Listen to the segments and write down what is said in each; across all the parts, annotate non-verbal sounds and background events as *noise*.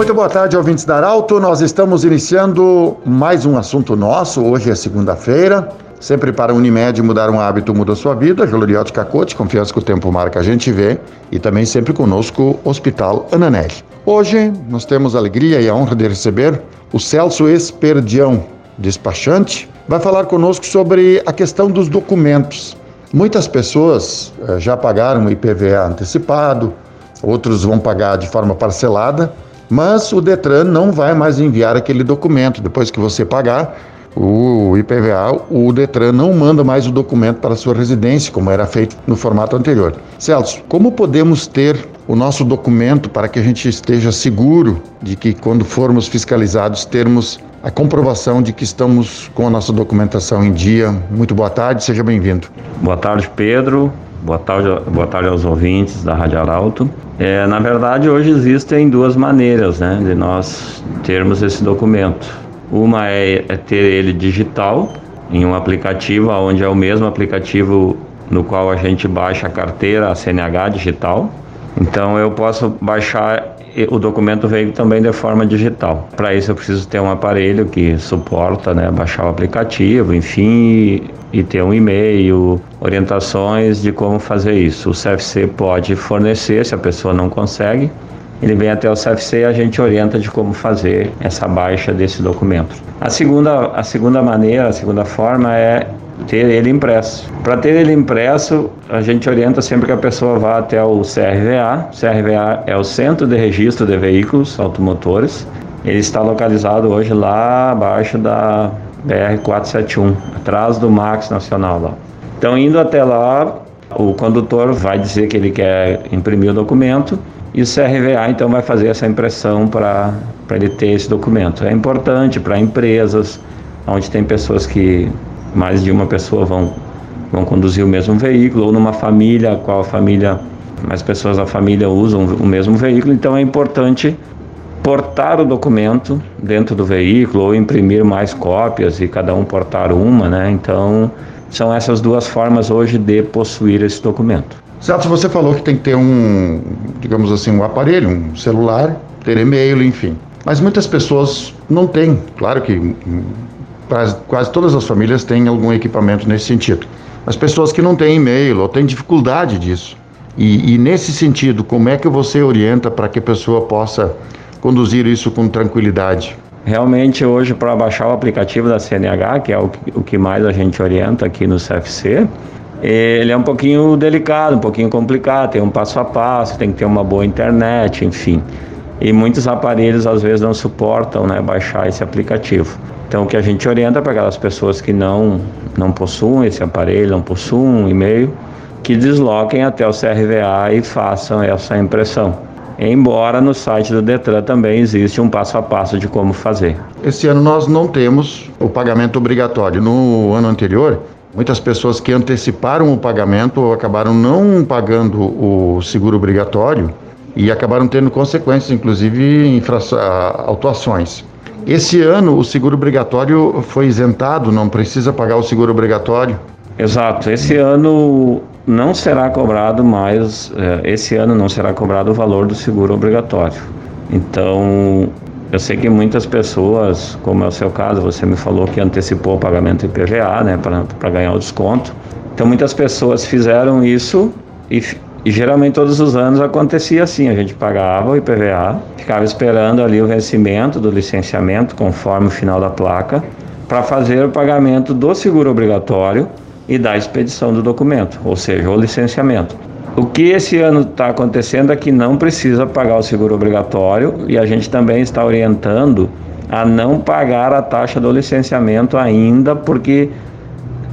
Muito boa tarde, ouvintes da Arauto. Nós estamos iniciando mais um assunto nosso. Hoje é segunda-feira. Sempre para a Unimed mudar um hábito muda sua vida. Gloriote Cacote, confiança que o tempo marca, a gente vê. E também sempre conosco, Hospital Ananelli. Hoje nós temos a alegria e a honra de receber o Celso Esperdião, despachante, vai falar conosco sobre a questão dos documentos. Muitas pessoas eh, já pagaram o IPVA antecipado, outros vão pagar de forma parcelada, mas o Detran não vai mais enviar aquele documento. Depois que você pagar o IPVA, o Detran não manda mais o documento para a sua residência, como era feito no formato anterior. Celso, como podemos ter o nosso documento para que a gente esteja seguro de que quando formos fiscalizados termos a comprovação de que estamos com a nossa documentação em dia. Muito boa tarde, seja bem-vindo. Boa tarde, Pedro. Boa tarde, boa tarde aos ouvintes da Rádio Arauto. É, na verdade, hoje existem duas maneiras né, de nós termos esse documento. Uma é, é ter ele digital, em um aplicativo, onde é o mesmo aplicativo no qual a gente baixa a carteira, a CNH digital. Então eu posso baixar o documento veio também de forma digital. Para isso eu preciso ter um aparelho que suporta, né, baixar o aplicativo, enfim, e, ter um e-mail, orientações de como fazer isso. O CFC pode fornecer se a pessoa não consegue. Ele vem até o CFC e a gente orienta de como fazer essa baixa desse documento. A segunda, a segunda maneira, a segunda forma é ter ele impresso. Para ter ele impresso, a gente orienta sempre que a pessoa vá até o CRVA. O CRVA é o Centro de Registro de Veículos Automotores. Ele está localizado hoje lá abaixo da BR-471, atrás do Max Nacional lá. Então, indo até lá, o condutor vai dizer que ele quer imprimir o documento e o CRVA então vai fazer essa impressão para ele ter esse documento. É importante para empresas onde tem pessoas que mais de uma pessoa vão, vão conduzir o mesmo veículo, ou numa família, qual a família, mais pessoas da família usam o mesmo veículo, então é importante portar o documento dentro do veículo ou imprimir mais cópias e cada um portar uma, né? Então, são essas duas formas hoje de possuir esse documento. Celso, você falou que tem que ter um, digamos assim, um aparelho, um celular, ter e-mail, enfim. Mas muitas pessoas não têm. Claro que quase, todas as famílias têm algum equipamento nesse sentido. As pessoas que não têm e-mail ou têm dificuldade disso. E, e nesse sentido, como é que você orienta para que a pessoa possa conduzir isso com tranquilidade? Realmente, hoje, para baixar o aplicativo da CNH, que é o que mais a gente orienta aqui no CFC, ele é um pouquinho delicado, um pouquinho complicado, tem um passo a passo, tem que ter uma boa internet, enfim. E muitos aparelhos às vezes não suportam né, baixar esse aplicativo. Então, o que a gente orienta para aquelas pessoas que não, não possuem esse aparelho, não possuem um e-mail, que desloquem até o CRVA e façam essa impressão. Embora no site do Detran também existe um passo a passo de como fazer. Esse ano nós não temos o pagamento obrigatório. No ano anterior, muitas pessoas que anteciparam o pagamento acabaram não pagando o seguro obrigatório e acabaram tendo consequências, inclusive infra autuações. Esse ano o seguro obrigatório foi isentado, não precisa pagar o seguro obrigatório. Exato. Esse ano não será cobrado mais, é, esse ano não será cobrado o valor do seguro obrigatório. Então, eu sei que muitas pessoas, como é o seu caso, você me falou que antecipou o pagamento do IPVA, né, para ganhar o desconto. Então, muitas pessoas fizeram isso e e geralmente todos os anos acontecia assim, a gente pagava o IPVA, ficava esperando ali o vencimento do licenciamento conforme o final da placa, para fazer o pagamento do seguro obrigatório e da expedição do documento, ou seja, o licenciamento. O que esse ano está acontecendo é que não precisa pagar o seguro obrigatório e a gente também está orientando a não pagar a taxa do licenciamento ainda, porque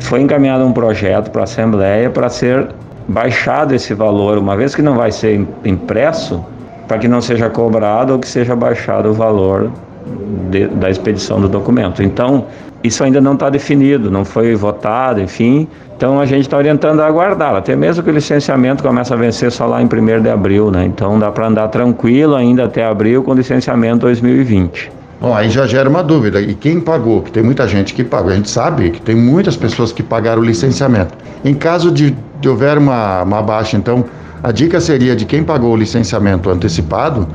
foi encaminhado um projeto para a Assembleia para ser baixado esse valor, uma vez que não vai ser impresso, para que não seja cobrado ou que seja baixado o valor de, da expedição do documento. Então, isso ainda não está definido, não foi votado, enfim. Então, a gente está orientando a aguardar, até mesmo que o licenciamento começa a vencer só lá em 1 de abril, né? Então, dá para andar tranquilo ainda até abril com licenciamento 2020. Bom, aí já gera uma dúvida. E quem pagou? Que tem muita gente que pagou. A gente sabe que tem muitas pessoas que pagaram o licenciamento. Em caso de, de houver uma, uma baixa, então, a dica seria de quem pagou o licenciamento antecipado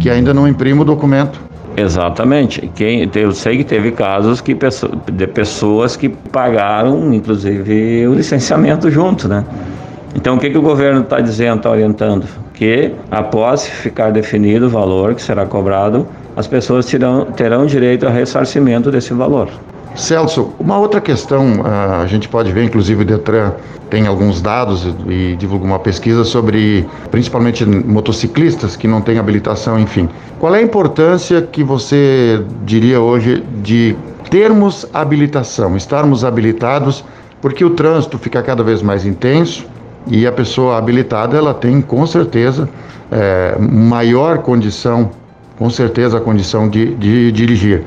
que ainda não imprime o documento. Exatamente. Quem, eu sei que teve casos que, de pessoas que pagaram, inclusive, o licenciamento junto, né? Então, o que, que o governo está dizendo, está orientando? Que, após ficar definido o valor que será cobrado, as pessoas terão, terão direito a ressarcimento desse valor. Celso, uma outra questão, ah, a gente pode ver, inclusive o Detran tem alguns dados e divulga uma pesquisa sobre principalmente motociclistas que não têm habilitação, enfim. Qual é a importância que você diria hoje de termos habilitação, estarmos habilitados, porque o trânsito fica cada vez mais intenso e a pessoa habilitada ela tem com certeza é, maior condição, com certeza a condição de, de dirigir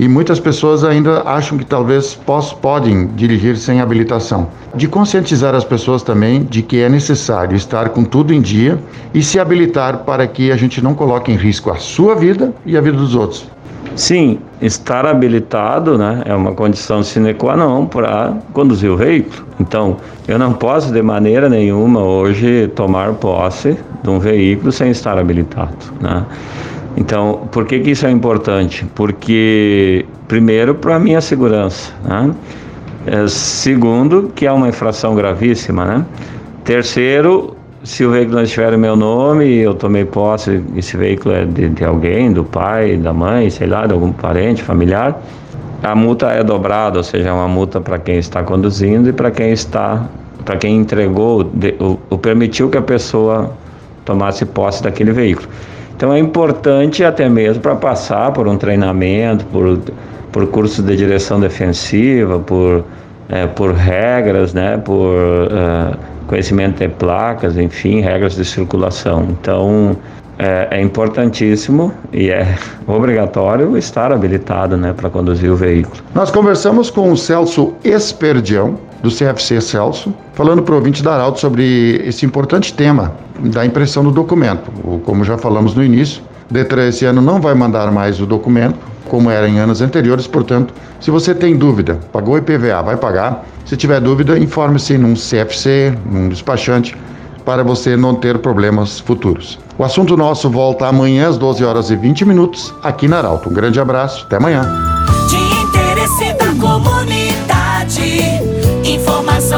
e muitas pessoas ainda acham que talvez poss, podem dirigir sem habilitação. De conscientizar as pessoas também de que é necessário estar com tudo em dia e se habilitar para que a gente não coloque em risco a sua vida e a vida dos outros. Sim, estar habilitado né, é uma condição sine qua non para conduzir o veículo. Então, eu não posso de maneira nenhuma hoje tomar posse de um veículo sem estar habilitado. Né? Então, por que, que isso é importante? Porque, primeiro, para a minha segurança, né? É, segundo, que é uma infração gravíssima, né? Terceiro, se o veículo não estiver no meu nome e eu tomei posse, esse veículo é de, de, alguém, do pai, da mãe, sei lá, de algum parente, familiar, a multa é dobrada, ou seja, é uma multa para quem está conduzindo e para quem está, para quem entregou, de, o, o permitiu que a pessoa tomasse posse daquele veículo. Então é importante até mesmo para passar por um treinamento, por, por cursos de direção defensiva, por, é, por regras, né, por uh, conhecimento de placas, enfim, regras de circulação. Então é, é importantíssimo e é *laughs* obrigatório estar habilitado né, para conduzir o veículo. Nós conversamos com o Celso Esperdião, do CFC Celso, falando para o ouvinte da Arauto sobre esse importante tema da impressão do documento. Como já falamos no início, Detran esse ano não vai mandar mais o documento, como era em anos anteriores, portanto, se você tem dúvida, pagou IPVA, vai pagar. Se tiver dúvida, informe-se num CFC, num despachante, para você não ter problemas futuros. O assunto nosso volta amanhã às 12 horas e 20 minutos, aqui na Arauto. Um grande abraço, até amanhã.